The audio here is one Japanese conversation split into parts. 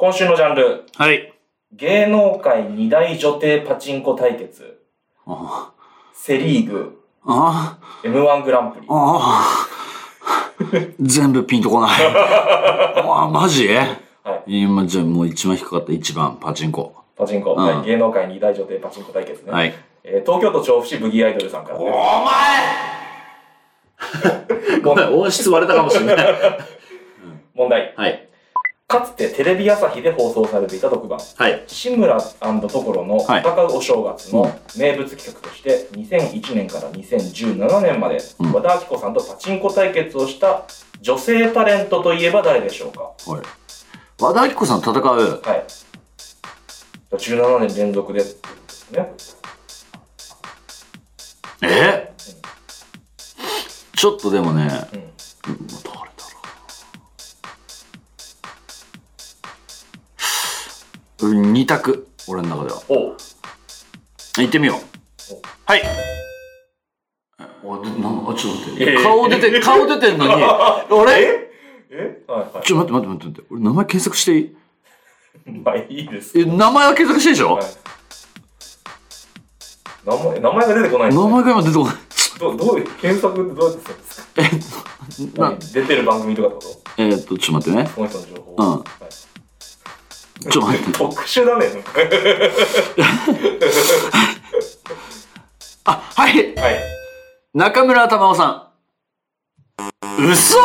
今週のジャンル、はい。芸能界二大女帝パチンコ対決、あセリーグ、あ、M1 グランプリ。ああ。全部ピンとこない。ああ、マジ？はい。今、じゃあもう一番低かった1番、パチンコ。パチンコ、うんはい芸能界二大女帝パチンコ対決ね。はい。えー東京都調布市ブギーアイドルさんからおね。前ごめん、音質割れたかもしれない。問題。はい。かつてテレビ朝日で放送されていた特番、はい。志村所のはい戦うお正月の名物企画として、2001年から2017年まで、うん和田アキ子さんとパチンコ対決をした女性タレントといえば誰でしょうか？はい。和田アキ子さん戦う。はい。17年連続でっていうことですね。えちょっとでもね、うん。択。俺の中では。おう行ってみようお。はい。おでなんあ、ちょっと待って。いやいや顔出て、顔出てんのに、俺え？え？はいはい。ちょっと待って待って待って待って。俺名前検索していい？まあいいです。え、名前は検索していいでしょ？はい名前、名前が出てこないね名前が今出てこない。どどういう、検索ってどうやってするんですか？な何？出てる番組とかってこえーっと、ちょっと待ってね。とこの人の情報。うんはいちょっと待って。特殊だね。あ、はいはい。中村玉緒さん。嘘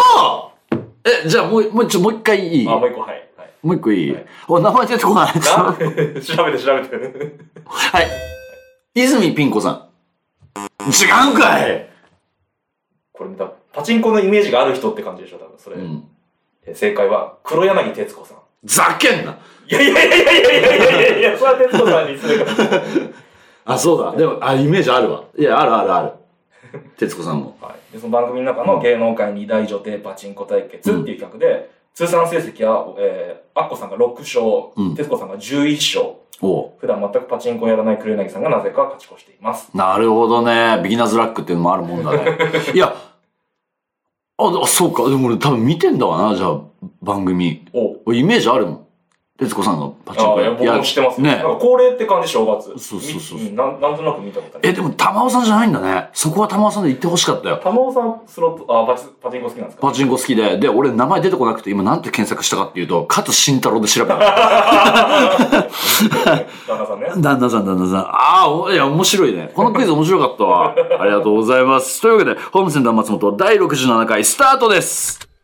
え、じゃあもう、もう、ちょ、もう一回いい？あ、もう一個、はい。はい。もう一個いい、はいお、名前出てこない。な？調べて調べて。はい。泉ピン子さん。違うんかいこれパチンコのイメージがある人って感じでしょ、多分、それ。うん。え正解は、黒柳徹子さん。ざけんないやいやいやいやいやいやいやいや、それは徹子さんに。あ、そうだ。でも、あ、イメージあるわ。いや、あるあるある。徹子さんも。はい。で、その番組の中の芸能界二大女帝パチンコ対決っていう企画で、通算成績は、えー、アッコさんが6勝、うん徹子さんが11勝。おう普段全くパチンコをやらない黒柳さんがなぜか勝ち越しています。なるほどね。ビギナーズラックっていうのもあるもんだね。いや、あ、あそうか。でも俺多分見てんだわな、じゃあ、番組。お俺イメージあるもん。徹子さんがパチンコああ、いや僕も知ってますねなんか恒例って感じ、正月。そうそうそうみんなんなんとなく見たことある。え、でも玉尾さんじゃないんだね。そこは玉尾さんで言ってほしかったよ。玉尾さん、スロット、あ、パチパチンコ好きなんですか？パチンコ好きで。で、俺名前出てこなくて、今なんて検索したかっていうと、勝慎太郎で調べた。旦那さんね。旦那さん、旦那さん。ああ、おいや、面白いね。このクイズ面白かったわ。ありがとうございます。というわけで、ホームセンター松本第67回スタートです。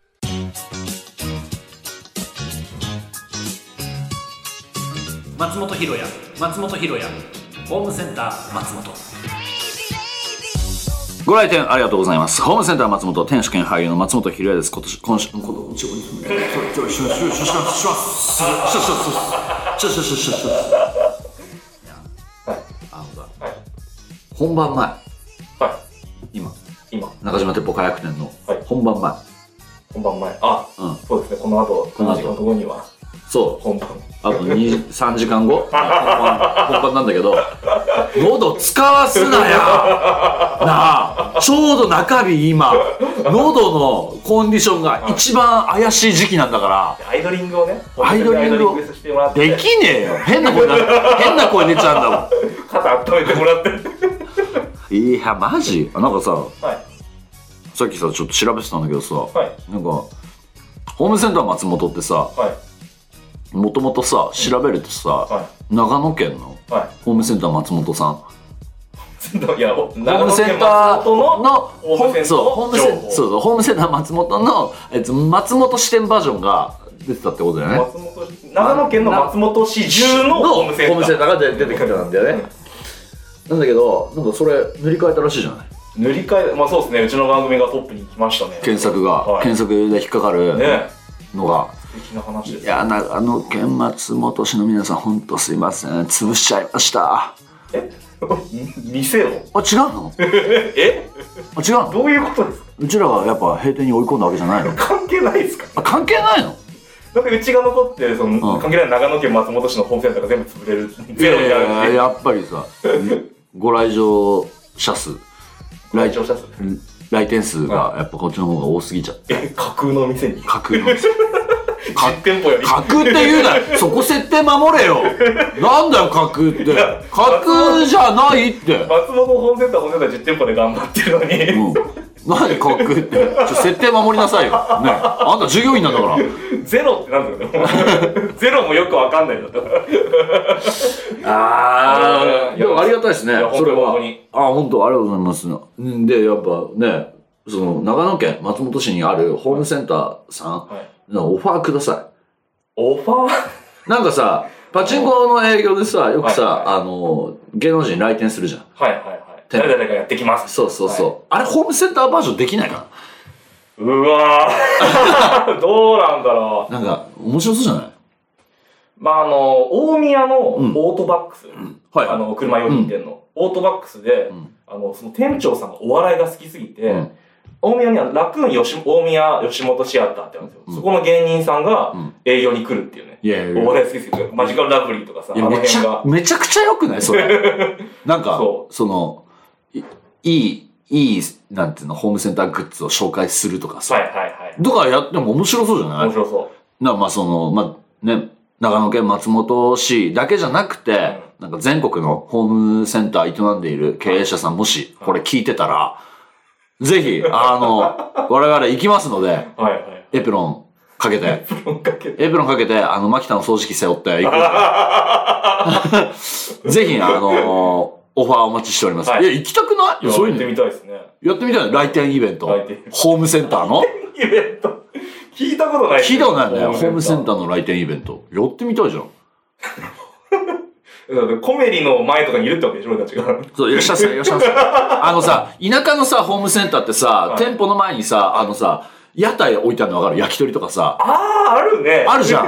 松本ひろや松本ひろやホームセンター松本ご来店ありがとうございます。ホームセンター松本、天主兼俳優の松本ひろやです。今年、今週、今年、本番前。はい。今。今。中島鉄砲火薬店の本番前。本番前。あ、うん。そうですね。この後、この後間と後には。そう。本番。あと2、3時間後、本番、なんだけど、喉使わすなよなあ、ちょうど中日今、喉のコンディションが一番怪しい時期なんだから、アイドリングをね、アイドリングをできねえよ変な声な、変な声出ちゃうんだも肩温めてもらって。ん。いや、マジ？なんかさ、はい。さっきさ、ちょっと調べてたんだけどさ、はい。なんか、ホームセンター松本ってさ、はい。もともとさ、調べるとさ、は長野県の。ホームセンター松本さん、いや、ホホームセンターののホームセンターそうホームセン情報そうそうホームセンター松本の、えっと、松本支店バージョンが出てたってことだよね。松本市長野県の松本市中のホームセンター。が出てきたんだよね。なんだけど、なんかそれ塗り替えたらしいじゃない？塗り替え、まあそうですね、うちの番組がトップに来ましたね。検索が、はい検索で引っかかるねのが。素敵な話です。いや、長野県松本市の皆さん、ほんとすいません。潰しちゃいました。え？店をあ、違うの？え？あ、違うの？どういうことですか？うちらがやっぱ閉店に追い込んだわけじゃないの関係ないですか？あ、関係ないの？なんかうちが残って、その、うん関係ない長野県松本市のホームセンターが全部潰れる、ゼロになるって。やっぱりさ、ご来場者数、来場者数。来店数がやっぱこっちの方が多すぎちゃって、え、架空の店に？架空の。実店舗より。架空って言うなよそこ設定守れよ。なんだよ架空って。架空じゃないって。松本ホームセンター、ホームセンター実店舗で頑張ってるのに、うん。何架空って。ちょ設定守りなさいよ。ねあんた従業員なんだから。ゼロってなんだよね。ゼロもよくわかんないんだった。あー。でもありがたいですね。それは。あ、本当ありがとうございます。んで、やっぱね、その、長野県松本市にあるホームセンターさん。はい。のオファーくださオファー？い。なんかさ、パチンコの営業でさ、よくさ、はいはいあの、芸能人来店するじゃん。はいはいはい。誰々がやってきます。そうそうそう。はい。あれ、ホームセンターバージョンできないかうわー。どうなんだろう。ななんか、面白そうじゃない？まああの、大宮のうん。オートバックス、はい。あの、車4人店の、オートバックスで、うん。あの、その店長さんがお笑いが好きすぎて、うん大宮にはラクーン吉大宮吉本シアターってあるんですよ。うんそこの芸人さんがうん営業に来るっていうね。いやいやいお笑い好きすぎて、マジカルラブリーとかさ、あや、のめちゃ。めちゃくちゃ良くない？それ。なんか、そその、いいい、いい、なんていうの、ホームセンターグッズを紹介するとかさ。はいはいはい。とかやっても面白そうじゃない？面白そう。なまあその、まあね、長野県松本市だけじゃなくて、なんか全国のホームセンター営んでいる経営者さんもしこれ聞いてたら、ぜひ、あの、我々行きますので、はいはい。エプロンかけて、プロンかけて。エプロンかけて、あの、マキタの掃除機背負って行く。ぜひ、あの、オファーお待ちしております。はいい、や、行きたくない？いやそういうのやってみたいですね。やってみたい？来店イベント来店。ホームセンターの？イベント。聞いたことない。聞いたことないね。ホームセンー。ターの来店イベント。やってみたいじゃん。コメリの前とかにいるってわけでしょ、俺たちが。そう、いらっしゃいませ、いらっしゃいませ。あのさ、田舎のさ、ホームセンターってさ、はい店舗の前にさ、あのさ、屋台置いてあるの分かる？焼き鳥とかさ、あー、あるね。あるじゃん。あ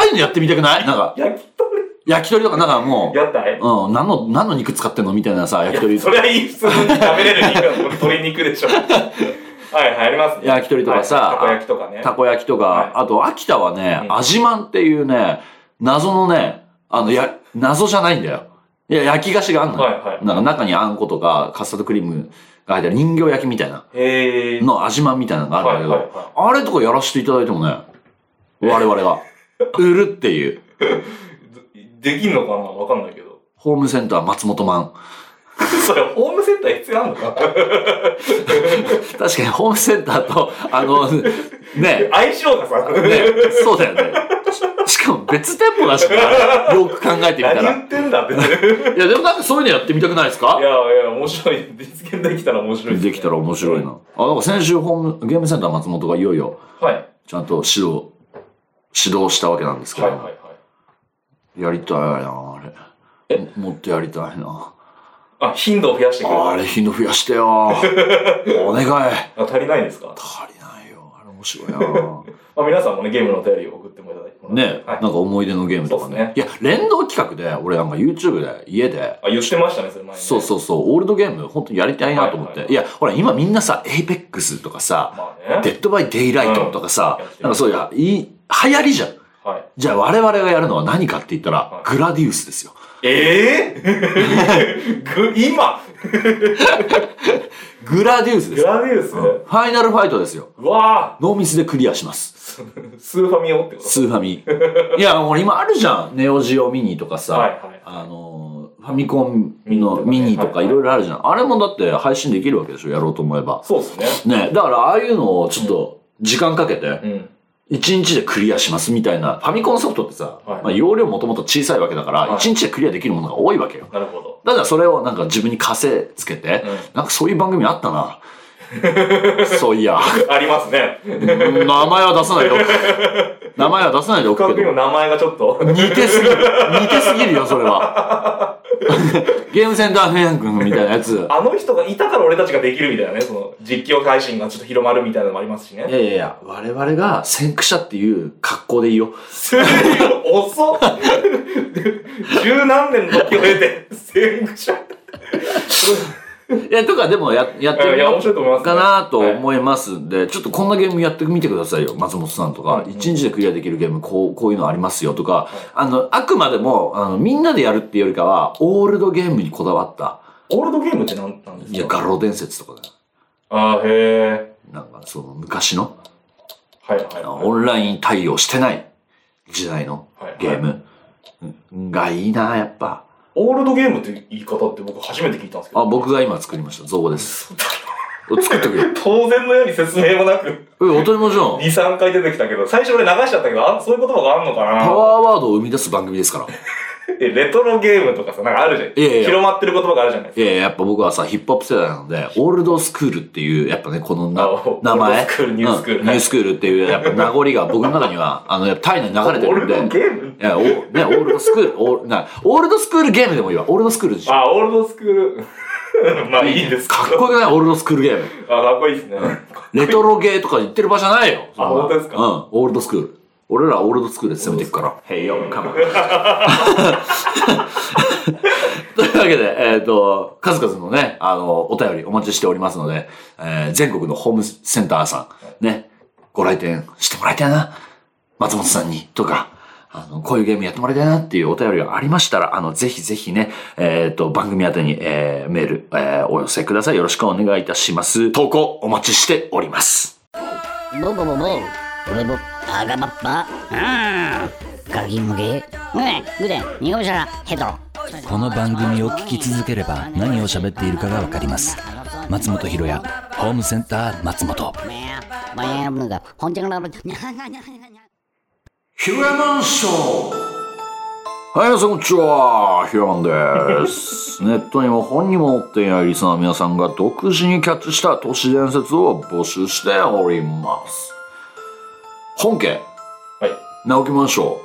あいうのやってみたくない？なんか、焼き鳥？焼き鳥とかなんかも屋台？う、うん、何の、何の肉使ってんのみたいなさ、焼き鳥。それはいい、普通に食べれる肉だこれ鶏肉でしょ。はいはい、ありますね。焼き鳥とかさはいたこ焼きとかね。たこ焼きとか、はいあと、秋田はね、うん味まんっていうね、謎のね、あの、や、謎じゃないんだよ。いや、焼き菓子があんのよ。はいはい。なんか中にあんことかカスタードクリームが入ってる人形焼きみたいなへー。の味まんみたいなのがあるんだけど、はいはいはあれとかやらせていただいてもね、我々が、売るっていう、できんのかな？わかんないけど。ホームセンター松本マン。それ、ホームセンター必要あんのか？確かにホームセンターと、あの、ね、相性がさ、ね、そうだよね。ししかも別店舗だしね、よく考えてみたら。何言ってんだって。いいや、でもなんかそういうのやってみたくないですか？やいや、面白い。実現できたら面白いすねできたら面白いな。あ、なんか先週ホーム、ゲームセンター松本がいよいよ、はい。ちゃんと指導、指導したわけなんですけど、はいはいはい。やりたいな、あれ。もっとやりたいな。あ、頻度を増やしてくれる。あれ、頻度増やしてよ。お願い。あ足りないんですか？足りないよ。あれ面白いな。まあ、皆さんもね、ゲームのお便りを送ってもいただいてね、はいなんか思い出のゲームとかねで。いや、連動企画で、俺なんか YouTube で、家で、あ、言ってましたね、それ前に、ね。そうそうそう、オールドゲーム、本当にやりたいなと思って。はいはいいや、ほら、今みんなさ、 Apex とかさ、まあね。 Dead by Daylight とかさ、うんなんかそういう、いい、流行りじゃん。はい。じゃあ我々がやるのは何かって言ったら、はいグラディウスですよ。ええぐ、今？グラディウスでグすよ。ラディウス、ファイナルファイトですよ。うわノーミスでクリアします。ぁスーファミオってこと？スーファミ。いや、もう今あるじゃん。ネオジオミニとかさ、はいはいあのー、ファミコンのミミニニとかいろいろあるじゃん。あれもだって配信できるわけでしょ、やろうと思えば。そうですね。ね、だからああいうのをちょっと時間かけて、うん。1日でクリアしますみたいな。ファミコンソフトってさ、はいまあ、容量もともと小さいわけだから、はい1日でクリアできるものが多いわけよ。なるほど。だからそれをなんか自分に枷つけて、うんなんかそういう番組あったな。そういや。ありますね。名前は出さないでおく。名前は出さないでおくけど。各の名前がちょっと。似てすぎる。似てすぎるよ、それは。ゲームセンターフェン君みたいなやつ。あの人がいたから俺たちができるみたいなね、その実況配信がちょっと広まるみたいなのもありますしいね。やいやいや、我々が先駆者っていう格好でいいよ。遅っ十何年の時を経て、先駆者。いや、とかでもややってみよ面白いと思います、うかなと思いますんで、ちょっとこんなゲームやってみてくださいよ、松本さんとか。うん。一日でクリアできるゲーム、こう、こういうのありますよとか、あの、あくまでも、あの、みんなでやるっていうよりかは、オールドゲームにこだわった、オールドゲームって何なんですか？いや、画廊伝説とかね。あー、へなんか、その、昔の、はいはい。はい。オンライン対応してない時代のはいゲーム。がいいな、やっぱ。オールドゲームって言い方って僕初めて聞いたんですけど。あ、僕が今作りました。造語です。作ってくれ。当然のように説明もなく、え、当たり前じゃん。2、3回出てきたけど、最初俺流しちゃったけど、あそういう言葉があるのかなパワーワードを生み出す番組ですから。え、レトロゲームとかさ、なんかあるじゃん。いやいや広まってる言葉があるじゃないですか。いやいや、やっぱ僕はさ、ヒップホップ世代なので、オールドスクールっていう、やっぱね、このな名前。オールドスクールニュースクールうんニュースクールっていう、やっぱ名残が僕の中には、あの、体内に流れてるんで。オールドゲーム？いや、お、ね、オールドスクール、オーなオールドスクールゲームでもいいわ。オールドスクールでしょ。あ、オールドスクール。まあいいですかっこよくない？オールドスクールゲーム。あ、かっこいいですね。レトロゲーとか言ってる場じゃないよ。あ本当ですか？うん、オールドスクール。俺らオールドスクールで攻めていくから。へいよ、カモン。というわけで、えっ、と、数々のね、あの、お便りお待ちしておりますので、えー全国のホームセンターさん、ね、ご来店してもらいたいな。松本さんに、とか、あの、こういうゲームやってもらいたいなっていうお便りがありましたら、あの、ぜひぜひね、えっ、と、番組宛てに、えーメール、えーお寄せください。よろしくお願いいたします。投稿お待ちしております。ボボボボ俺も。アガバッパうん。ガキ向けグレグレニゴシャラヘドロこの番組を聞き続ければ何を喋っているかがわかります。松本ひろやホームセンター松本。マヤムが本当にヒュラマンショー。はい、皆さんこんにちは。ヒュラマンです。ネットにも本にも載っていないリスナーの皆さんが独自にキャッチした都市伝説を募集しております。本家、はい。直木マンショー、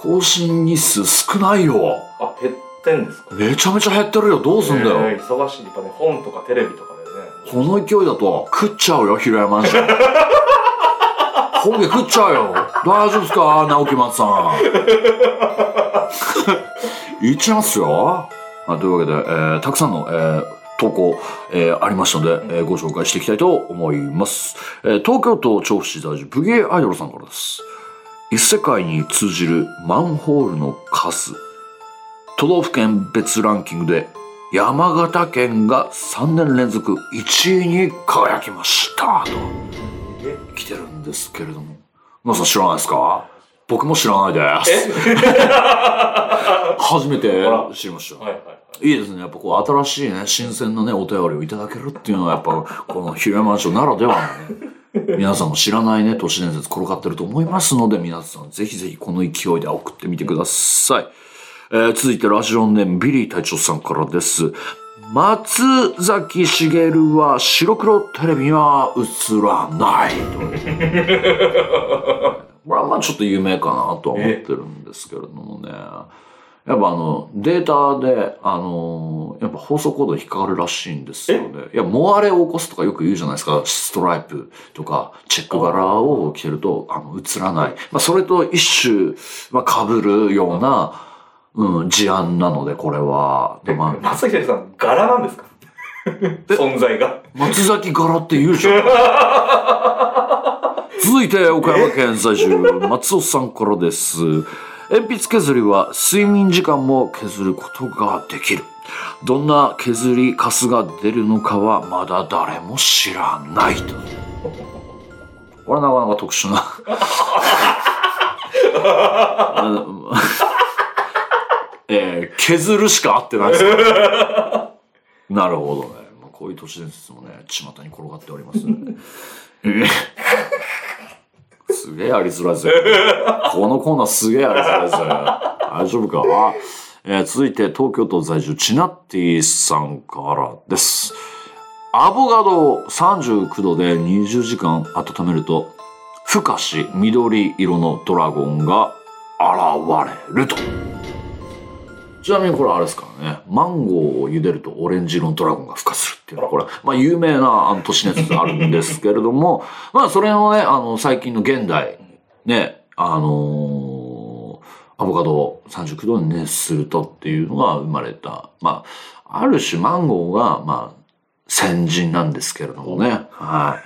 更新日数少ないよ。あ、減ってんですか？めちゃめちゃ減ってるよ。どうすんだよ。えー忙しい。やっぱね、本とかテレビとかでね。この勢いだと食っちゃうよ、平山マンション。本家食っちゃうよ。大丈夫ですか？直木松さん。いっちゃいますよ。まあ、というわけで、えーたくさんの、えー投稿、えーありましたので、えーご紹介していきたいと思います。えー東京都調布市在住、武芸アイドルさんからです。異世界に通じるマンホールの数。都道府県別ランキングで山形県が3年連続1位に輝きましたと来てるんですけれども皆さん知らないですか？僕も知らないで。す 初めて知りました。はいはいですね。やっぱこう新しいね新鮮なねお便りをいただけるっていうのはやっぱこのヒューマンショーならではのね。皆さんも知らないね都市伝説転がってると思いますので皆さんぜひぜひこの勢いで送ってみてください。えー続いてラジオネームビリー隊長さんからです。松崎しげるは白黒テレビには映らないと。これはまあちょっと有名かなとは思ってるんですけれどもね。やっぱあの、データで、あのやっぱ放送コードに引っかかるらしいんですよね。いや、モアレを起こすとかよく言うじゃないですか。ストライプとか、チェック柄を着てると、あの、映らない。まあ、それと一種、まあ、被るような、うん、事案なので、これは。で、まあ、松崎さん、柄なんですか？存在が。松崎柄って言うじゃん。続いて、岡山県在住、松尾さんからです。鉛筆削りは睡眠時間も削ることができる。どんな削りカスが出るのかはまだ誰も知らないと。これなかなか特殊な。えー削るしか合ってないですなるほどね。まあ、こういう都市伝説もね、巷に転がっておりますね。え ーすげえやりづらいですよ。このコーナーすげえやりづらいですよ。大丈夫か？えー続いて東京都在住チナッティさんからです。アボカドを39度で20時間温めると、ふかし緑色のドラゴンが現れると。ちなみにこれあれですからね、マンゴーを茹でるとオレンジ色のドラゴンが孵化するていうのは、これ、まあ有名なあの都市伝説あるんですけれども、まあそれをね、あの最近の現代、ね、あのーアボカドを39度に熱するとっていうのが生まれた。まあ、ある種マンゴーが、まあ、先人なんですけれどもね。は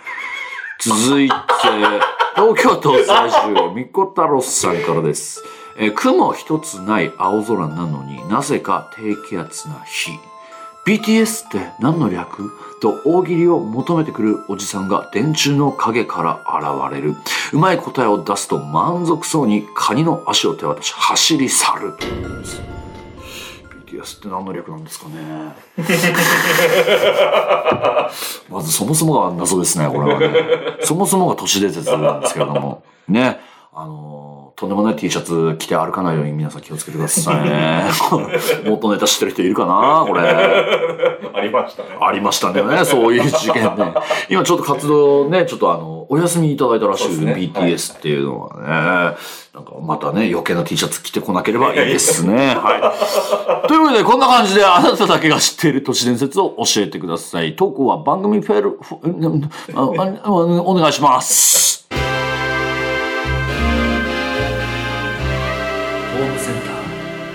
い。続いて、東京都在住、みこたろさんからです。え雲一つない青空なのになぜか低気圧な日。BTS って何の略？と大喜利を求めてくるおじさんが電柱の影から現れる。うまい答えを出すと満足そうにカニの足を手渡し走り去る。BTS って何の略なんですかね まずそもそもが謎ですね、これはね。そもそもが都市伝説なんですけれども。ね。あのとんでもない T シャツ着て歩かないように皆さん気をつけてくださいね。元ネタ知ってる人いるかなこれ。ありましたね。ありましたね、そういう事件ね。今ちょっと活動ね、ちょっとあの、お休みいただいたらしいですね BTS っていうのはね、なんかまたね、余計な T シャツ着てこなければいいですね。はい。というわけで、こんな感じであなただけが知っている都市伝説を教えてください。投稿は番組フェル、フォあああお願いします。センター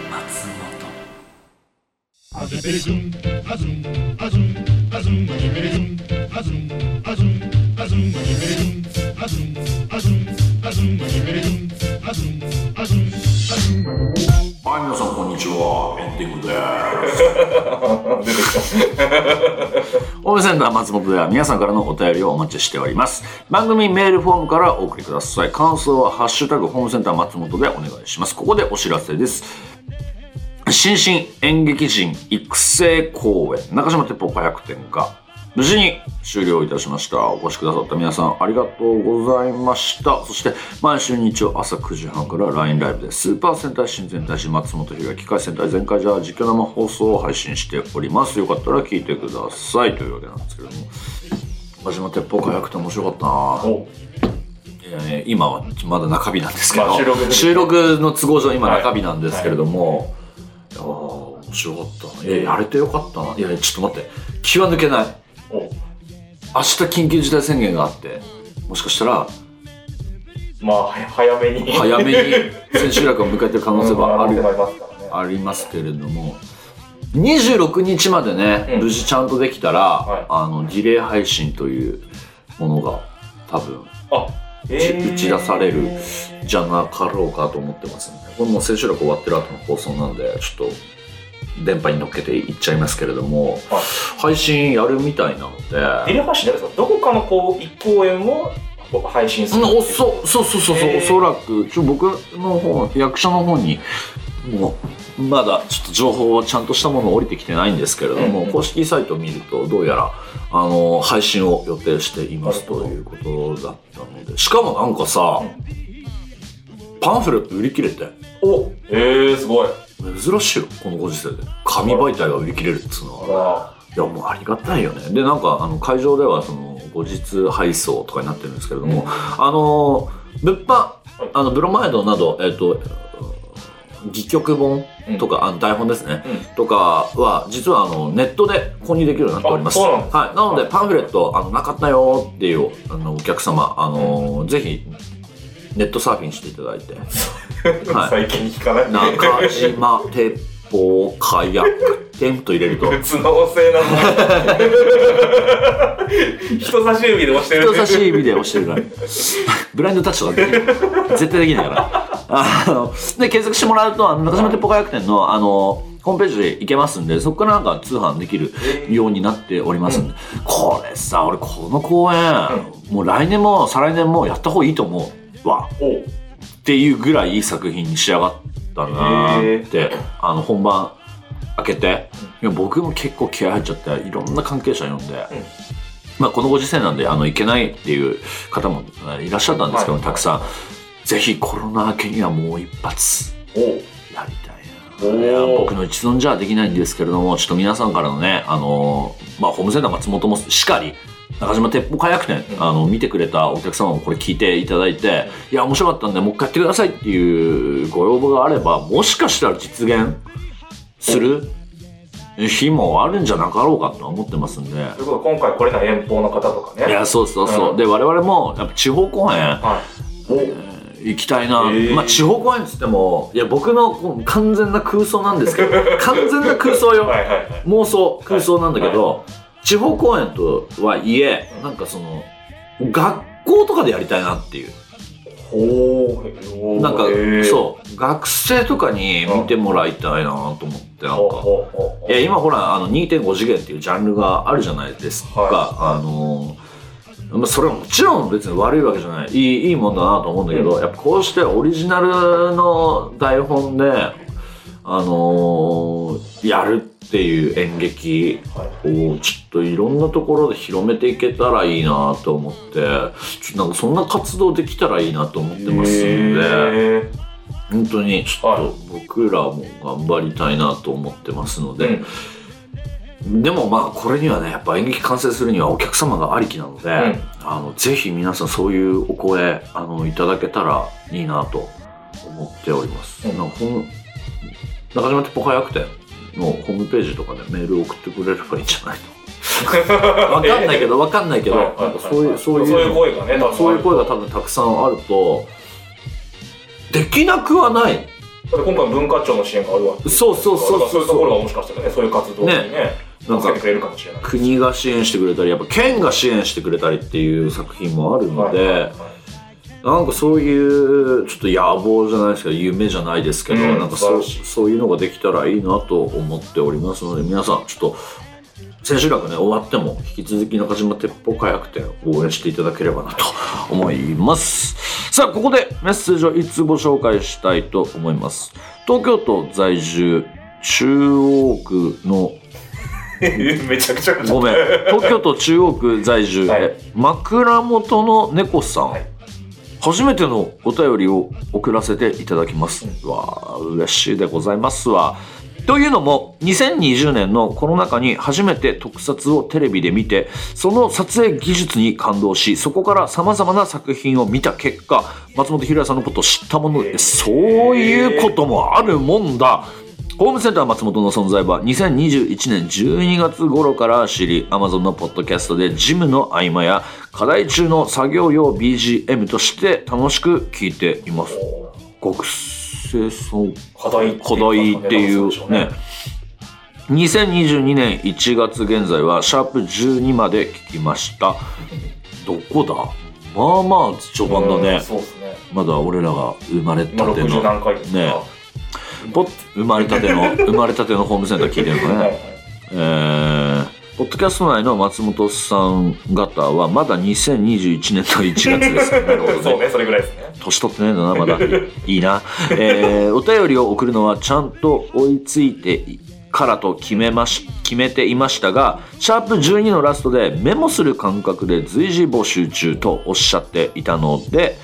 松本。はい、は。エンディングです。ホームセンター松本では皆さんからのお便りをお待ちしております。番組メールフォームからお送りください。感想はハッシュタグホームセンター松本でお願いします。ここでお知らせです。新進演劇人育成公演中島鉄砲火薬店が無事に終了いたしました。お越しくださった皆さんありがとうございました。そして毎週日曜朝9時半から LINE ライブでスーパー戦隊新戦隊士松本ひろや機械戦隊全開じゃ実況生放送を配信しております。よかったら聞いてください。というわけなんですけれども。中島鉄砲火薬店面白かったな。お。いやね今はまだ中日なんですけど、まあ収録で収録の都合上今はい中日なんですけれども、い、やー面白かったいややれてよかったな。いやちょっと待って。気は抜けない。お明日緊急事態宣言があってもしかしたらまあ、は早めに。早めに 千秋楽を迎えてる可能性はある。うんありますからね。ありますけれども。26日までね、うん。無事ちゃんとできたら、はい。あのディレイ配信というものが多分あ、打ち打ち出されるじゃなかろうかと思ってますんでこれもう千秋楽終わってる後の放送なんでちょっと電波に乗っけていっちゃいますけれども、はい。配信やるみたいなので。ディレ配信ですかどこかのこう、一公演を配信する。うんおそそうそうそうそう、おそらくちょ僕の方役者の方にもうまだちょっと情報はちゃんとしたもの降りてきてないんですけれども、うんうん。公式サイトを見るとどうやらあの配信を予定していますということだったので。しかもなんかさ、パンフレット売り切れて。おええー、すごい。珍しいよこのご時世で。紙媒体が売り切れるっつうのは。あいやもうありがたいよね。でなんかあの会場ではその後日配送とかになってるんですけれども、うん。あの物販あのブロマイドなどえっ、と戯曲本とか、あの台本ですね、うん。とかは実はあのネットで購入できるようになっております。なはい、なのでパンフレットあのなかったよっていうあのお客様あの、ぜひネットサーフィンしていただいて。はい。最近聞かない。中島鉄砲火薬店と入れると。人差し指で押してる。人差し指で押してるから。ブラインドタッチとかで絶対できないから。あので検索してもらうと中島鉄砲火薬店のあのホームページで行けますんでそこからなんか通販できるようになっておりますんで、これさ俺この公演、もう来年も再来年もやった方がいいと思うわおっていうぐらいいい作品に仕上がったなーって、あの本番開けて、いや僕も結構気合入っちゃっていろんな関係者呼んで、まあ、このご時世なんであの行けないっていう方もいらっしゃったんですけど、はい。たくさん。ぜひコロナ明けにはもう一発おやりたい僕の一存じゃできないんですけれどもちょっと皆さんからのねあのまあホームセンター松本もしかり中島鉄砲火薬店、あの見てくれたお客様もこれ聞いていただいて、いや面白かったんでもう一回やってくださいっていうご要望があればもしかしたら実現する日もあるんじゃなかろうかとは思ってますんで。ということで今回来れない遠方の方とかね。いやそうそうそう、うん。で我々もやっぱ地方公演はい。お行きたいな、まあ地方公演っつってもいや僕の完全な空想なんですけど 完全な空想よ、はいはいはい。妄想空想なんだけど、地方公演とはいえなんかその学校とかでやりたいなっていう。ほう。なんか、そう、学生とかに見てもらいたいなと思って、なんか。いや、今ほら、あの、2.5次元っていうジャンルがあるじゃないですか。はい。あの、まあ、それはもちろん別に悪いわけじゃない。いい、いいもんだなと思うんだけど、うん。やっぱこうしてオリジナルの台本で、あのーやるっていう演劇をちょっといろんなところで広めていけたらいいなと思って、ちょっとなんかそんな活動できたらいいなと思ってますんで、本当にちょっはと僕らも頑張りたいなと思ってますので、うん。でもまあこれにはねやっぱ演劇完成するにはお客様がありきなので、ん。あのぜひ皆さんそういうお声あのいただけたらいいなと思っております。うん。なんか中島鉄砲早くて？のホームページとかでメール送ってくれればいいんじゃないと。わかんないけどわかんないけど、はいはいなんかそういうそういうそういう声がねそういう声が多分たくさんあるとできなくはない。だって今回文化庁の支援があるわけ。そうそうそうそう。いうところがそもしかしたらねそういう活動にねなんか国が支援してくれたりやっぱ県が支援してくれたりっていう作品もあるので、はいはいはいなんかそういうちょっと野望じゃないですけど夢じゃないですけど、うんなんかそうそういうのができたらいいなと思っておりますので皆さんちょっと千秋楽ね終わっても引き続き中島鉄砲火薬店を応援していただければなと思います。さあここでメッセージをいつご紹介したいと思います。東京都在住中央区の めちゃくちゃ。ごめん。東京都中央区在住、はい。え枕元の猫さん、はい初めてのお便りを送らせていただきます、わあ嬉しいでございますわ。というのも2020年のコロナ禍に初めて特撮をテレビで見てその撮影技術に感動しそこからさまざまな作品を見た結果松本ひろやさんのことを知ったものでそういうこともあるもんだホームセンター松本の存在は2021年12月頃から知り Amazon のポッドキャストでジムの合間や課題中の作業用 BGM として楽しく聴いています。学生さん課題課題っていうね。2022年1月現在はシャープ12まで聞きました。どこだ？まあまあ序盤だね。そうですね。まだ俺らが生まれ今たての。60何回ですか。ねポッ生まれたての 生まれたてのホームセンター聞いてるのね、はいはいえーポッドキャスト内の松本さん方はまだ2021年の1月です。なるほどねそうねそれぐらいですね年取ってないんだな、まだ。いいな。えーお便りを送るのはちゃんと追いついてからと決めまし、決めていましたが、シャープ12のラストでメモする感覚で随時募集中とおっしゃっていたので、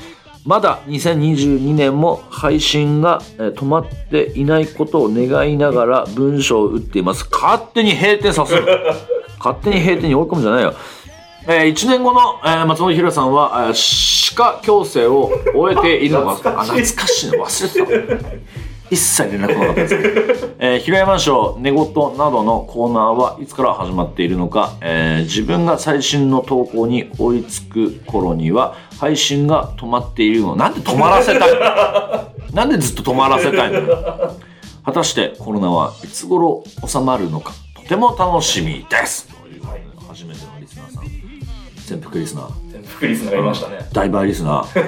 まだ2022年も配信がえー止まっていないことを願いながら文章を打っています。勝手に閉店させる。勝手に閉店に追い込むんじゃないよ。えー、1年後の、えー松本ひろさんは、えー歯科矯正を終えているのか懐かしいあ懐かしいの忘れてた一切連絡来なかったです、えー、平山賞寝言などのコーナーはいつから始まっているのか、えー自分が最新の投稿に追いつく頃には配信が止まっているの。なんで止まらせたい？の なんでずっと止まらせたいの？果たしてコロナはいつ頃収まるのか。とても楽しみです。ということで初めてのリスナーさん潜伏リスナー。全部クリスナがいましたね。ダイバーリスナー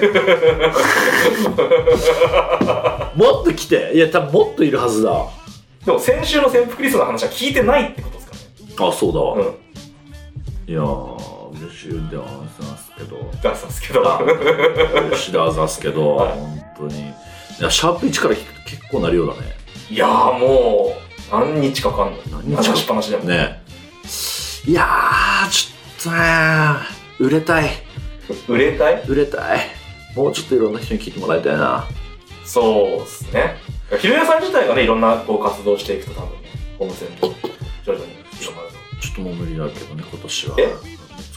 もっと来て。いや多分もっといるはずだ。でも先週の潜伏リスナーの話は聞いてないってことですかね。あそうだわ、うん。いやー嬉しいではありますけど。出したんですけど。嬉しいではありますけど、はい。本当に。いやシャープ1から聞くと結構な量だね。いやーもう何日かかんの。何日か話しっぱなしでも。ね。いやーちょっとね売れたい。売れたい？売れたい。もうちょっといろんな人に聞いてもらいたいな。そうですね。ひろやさん自体がねいろんなこう活動していくと多分ねホームセンター徐々に広まるちょっともう無理だけどね今年は。え？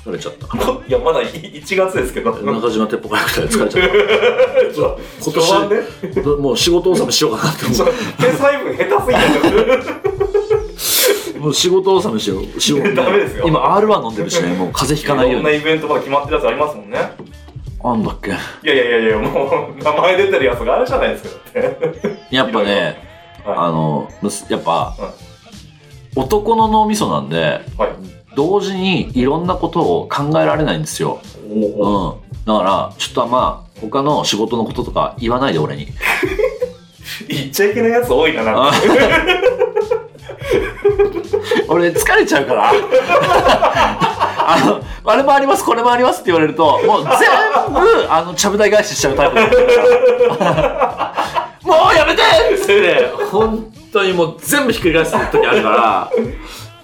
疲れちゃった。と いやまだい1月ですけど。中島鉄砲早くて疲れちゃった。今年もう仕事納めしようかなって思手細分下手すぎて。うもう仕事納めしようしようダメですよ。今 R1 飲んでるしね もう風邪ひかないようんにイベントまだ決まってるやつありますもんね。あんだっけ？いやいやいやいやもう名前出てるやつがあるじゃないですか。だってやっぱね はあのやっぱ、うん。男の脳みそなんでい、はい、同時にいろんなことを考えられないんですよ。うん。だから、ちょっとまあ、他の仕事のこととか言わないで俺に。言っちゃいけないやつ多いな、なんか。あ俺疲れちゃうから。あの、あれもあります、これもありますって言われると、もう全部、あの、ちゃぶ台返ししちゃうタイプ。もうやめてってね、本当にもう全部ひっくり返す時あるから、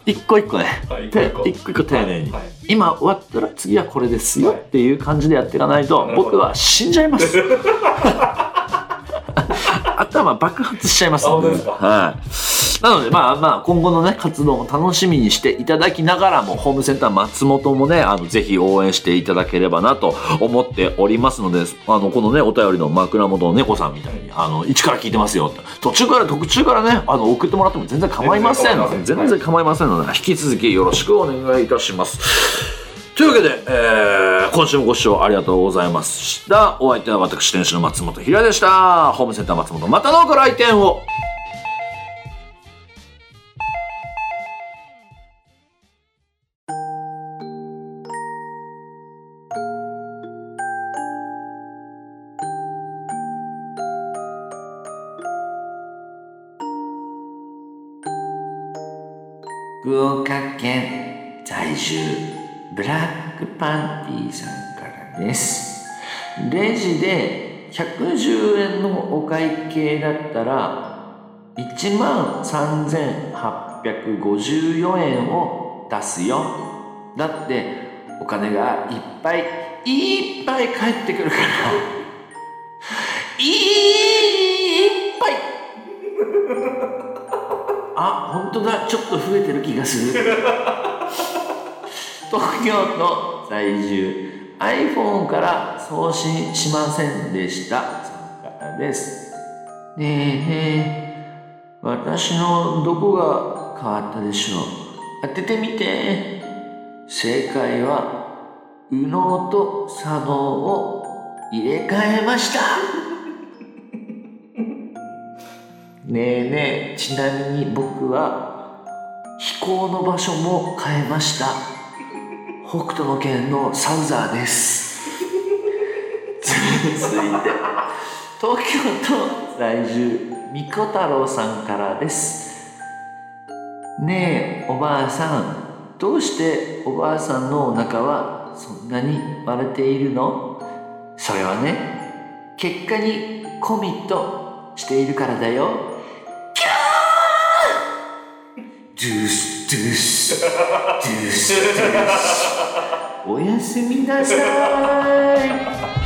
一個一個ね、はいて一個一個丁寧にはい。今終わったら次はこれですよっていう感じでやっていかないと僕は死んじゃいます。頭爆発しちゃいますので、あ本当ですか？はい。なので、まあまあ、今後のね、活動も楽しみにしていただきながらも、ホームセンター松本もね、あの、ぜひ応援していただければなと思っておりますので、あの、このね、お便りの枕元の猫さんみたいに、あの、一から聞いてますよ途中から、途中からね、あの、送ってもらっても全然構いませんので、全然全然構いませんので、引き続きよろしくお願いいたします。というわけで、えー、今週もご視聴ありがとうございました。お相手は私、店主の松本ひらでした。ホームセンター松本、またのご来店を。福岡県在住ブラックパンティーさんからです。レジで110円のお会計だったら1万3854円を出すよ。だってお金がいっぱいいっぱい返ってくるから。いっあ本当だ。ちょっと増えてる気がする。東京都在住。iPhone から送信しませんでした。さんからです。ねえねえ。私のどこが変わったでしょう。当ててみて。正解は右脳と左脳を入れ替えました。ねえねえちなみに僕は飛行の場所も変えました。北斗の拳のサウザーです。続いて東京都在住みこ太郎さんからです。ねえおばあさんどうしておばあさんのお腹はそんなに割れているの？それはね結果にコミットしているからだよ。ドゥスドゥスドゥスドゥスおやす。みなさい